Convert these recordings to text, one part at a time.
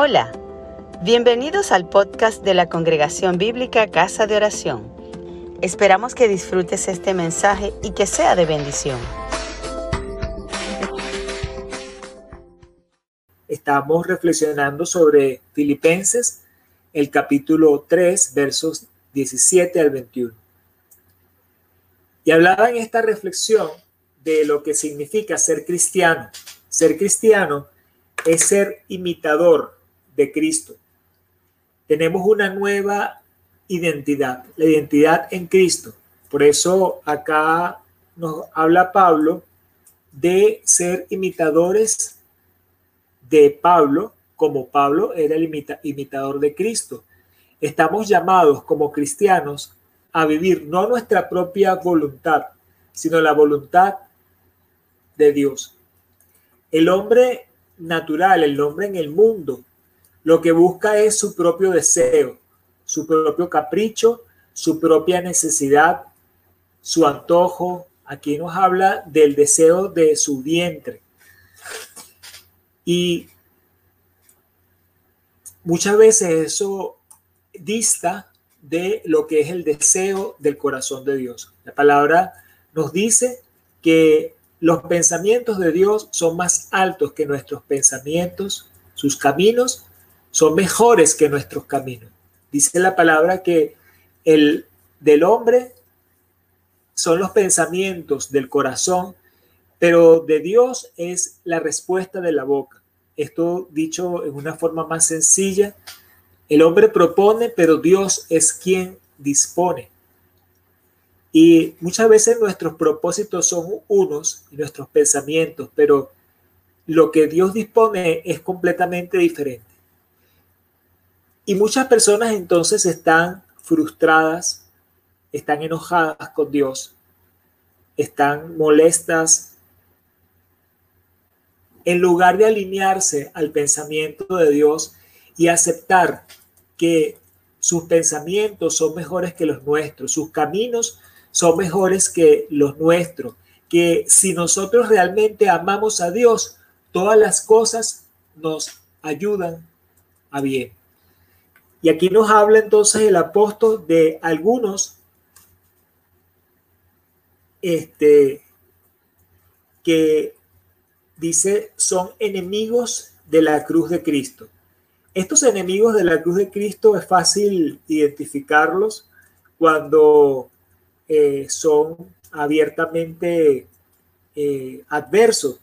Hola, bienvenidos al podcast de la Congregación Bíblica Casa de Oración. Esperamos que disfrutes este mensaje y que sea de bendición. Estamos reflexionando sobre Filipenses, el capítulo 3, versos 17 al 21. Y hablaba en esta reflexión de lo que significa ser cristiano. Ser cristiano es ser imitador de Cristo. Tenemos una nueva identidad, la identidad en Cristo. Por eso acá nos habla Pablo de ser imitadores de Pablo, como Pablo era el imitador de Cristo. Estamos llamados como cristianos a vivir no nuestra propia voluntad, sino la voluntad de Dios. El hombre natural, el hombre en el mundo, lo que busca es su propio deseo, su propio capricho, su propia necesidad, su antojo. Aquí nos habla del deseo de su vientre. Y muchas veces eso dista de lo que es el deseo del corazón de Dios. La palabra nos dice que los pensamientos de Dios son más altos que nuestros pensamientos, sus caminos son mejores que nuestros caminos. Dice la palabra que el del hombre son los pensamientos del corazón, pero de Dios es la respuesta de la boca. Esto dicho en una forma más sencilla, el hombre propone, pero Dios es quien dispone. Y muchas veces nuestros propósitos son unos y nuestros pensamientos, pero lo que Dios dispone es completamente diferente. Y muchas personas entonces están frustradas, están enojadas con Dios, están molestas. En lugar de alinearse al pensamiento de Dios y aceptar que sus pensamientos son mejores que los nuestros, sus caminos son mejores que los nuestros, que si nosotros realmente amamos a Dios, todas las cosas nos ayudan a bien. Y aquí nos habla entonces el apóstol de algunos este, que dice son enemigos de la cruz de Cristo. Estos enemigos de la cruz de Cristo es fácil identificarlos cuando eh, son abiertamente eh, adversos.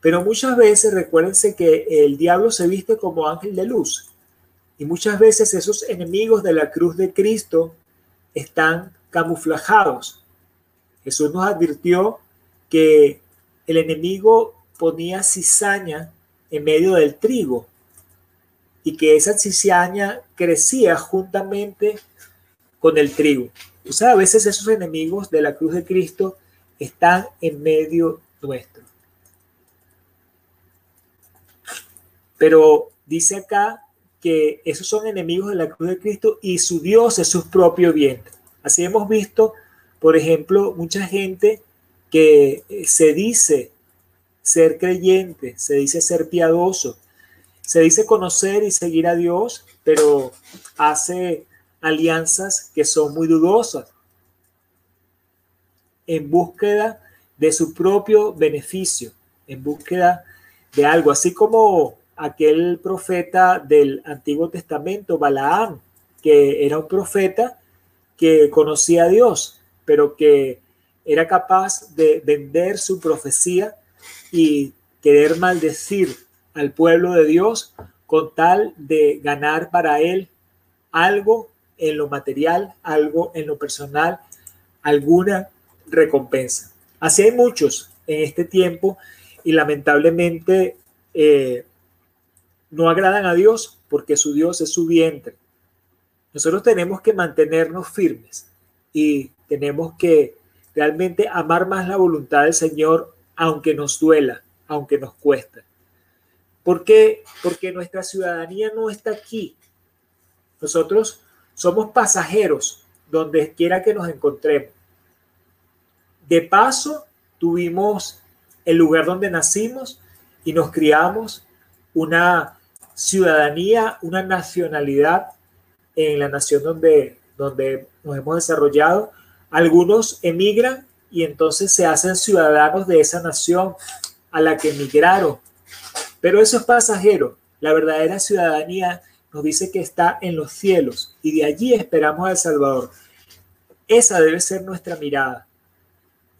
Pero muchas veces recuérdense que el diablo se viste como ángel de luz y muchas veces esos enemigos de la cruz de Cristo están camuflajados. Jesús nos advirtió que el enemigo ponía cizaña en medio del trigo y que esa cizaña crecía juntamente con el trigo. O sea, a veces esos enemigos de la cruz de Cristo están en medio nuestro. Pero dice acá que esos son enemigos de la cruz de Cristo y su Dios es su propio vientre. Así hemos visto, por ejemplo, mucha gente que eh, se dice ser creyente, se dice ser piadoso, se dice conocer y seguir a Dios, pero hace alianzas que son muy dudosas en búsqueda de su propio beneficio, en búsqueda de algo, así como aquel profeta del Antiguo Testamento, Balaam, que era un profeta que conocía a Dios, pero que era capaz de vender su profecía y querer maldecir al pueblo de Dios con tal de ganar para él algo en lo material, algo en lo personal, alguna recompensa. Así hay muchos en este tiempo y lamentablemente eh, no agradan a Dios porque su Dios es su vientre. Nosotros tenemos que mantenernos firmes y tenemos que realmente amar más la voluntad del Señor aunque nos duela, aunque nos cuesta. ¿Por qué? Porque nuestra ciudadanía no está aquí. Nosotros somos pasajeros donde quiera que nos encontremos. De paso, tuvimos el lugar donde nacimos y nos criamos una ciudadanía, una nacionalidad en la nación donde, donde nos hemos desarrollado. Algunos emigran y entonces se hacen ciudadanos de esa nación a la que emigraron. Pero eso es pasajero. La verdadera ciudadanía nos dice que está en los cielos y de allí esperamos al Salvador. Esa debe ser nuestra mirada.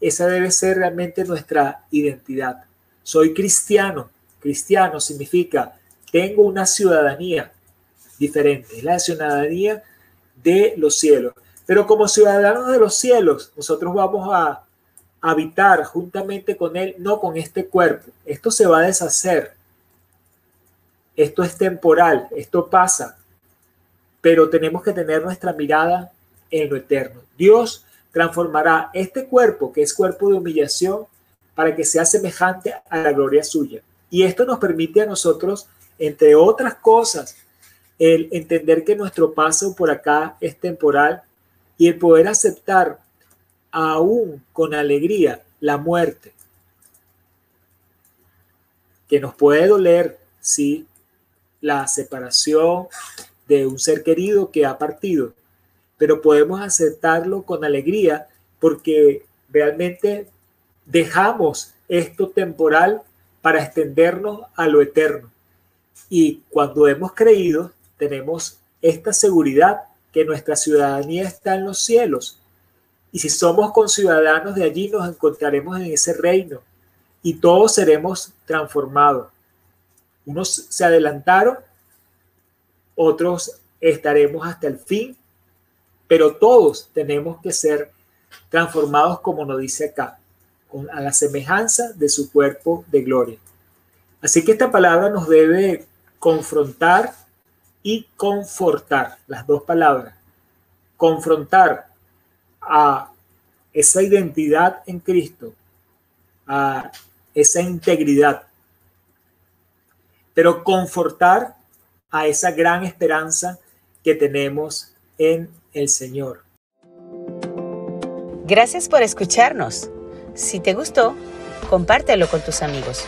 Esa debe ser realmente nuestra identidad. Soy cristiano. Cristiano significa tengo una ciudadanía diferente, la ciudadanía de los cielos. Pero como ciudadanos de los cielos, nosotros vamos a habitar juntamente con Él, no con este cuerpo. Esto se va a deshacer. Esto es temporal, esto pasa. Pero tenemos que tener nuestra mirada en lo eterno. Dios transformará este cuerpo, que es cuerpo de humillación, para que sea semejante a la gloria suya. Y esto nos permite a nosotros, entre otras cosas, el entender que nuestro paso por acá es temporal y el poder aceptar aún con alegría la muerte, que nos puede doler, sí, la separación de un ser querido que ha partido, pero podemos aceptarlo con alegría porque realmente dejamos esto temporal para extendernos a lo eterno. Y cuando hemos creído, tenemos esta seguridad que nuestra ciudadanía está en los cielos. Y si somos conciudadanos de allí, nos encontraremos en ese reino y todos seremos transformados. Unos se adelantaron, otros estaremos hasta el fin, pero todos tenemos que ser transformados como nos dice acá, a la semejanza de su cuerpo de gloria. Así que esta palabra nos debe confrontar y confortar, las dos palabras. Confrontar a esa identidad en Cristo, a esa integridad, pero confortar a esa gran esperanza que tenemos en el Señor. Gracias por escucharnos. Si te gustó, compártelo con tus amigos.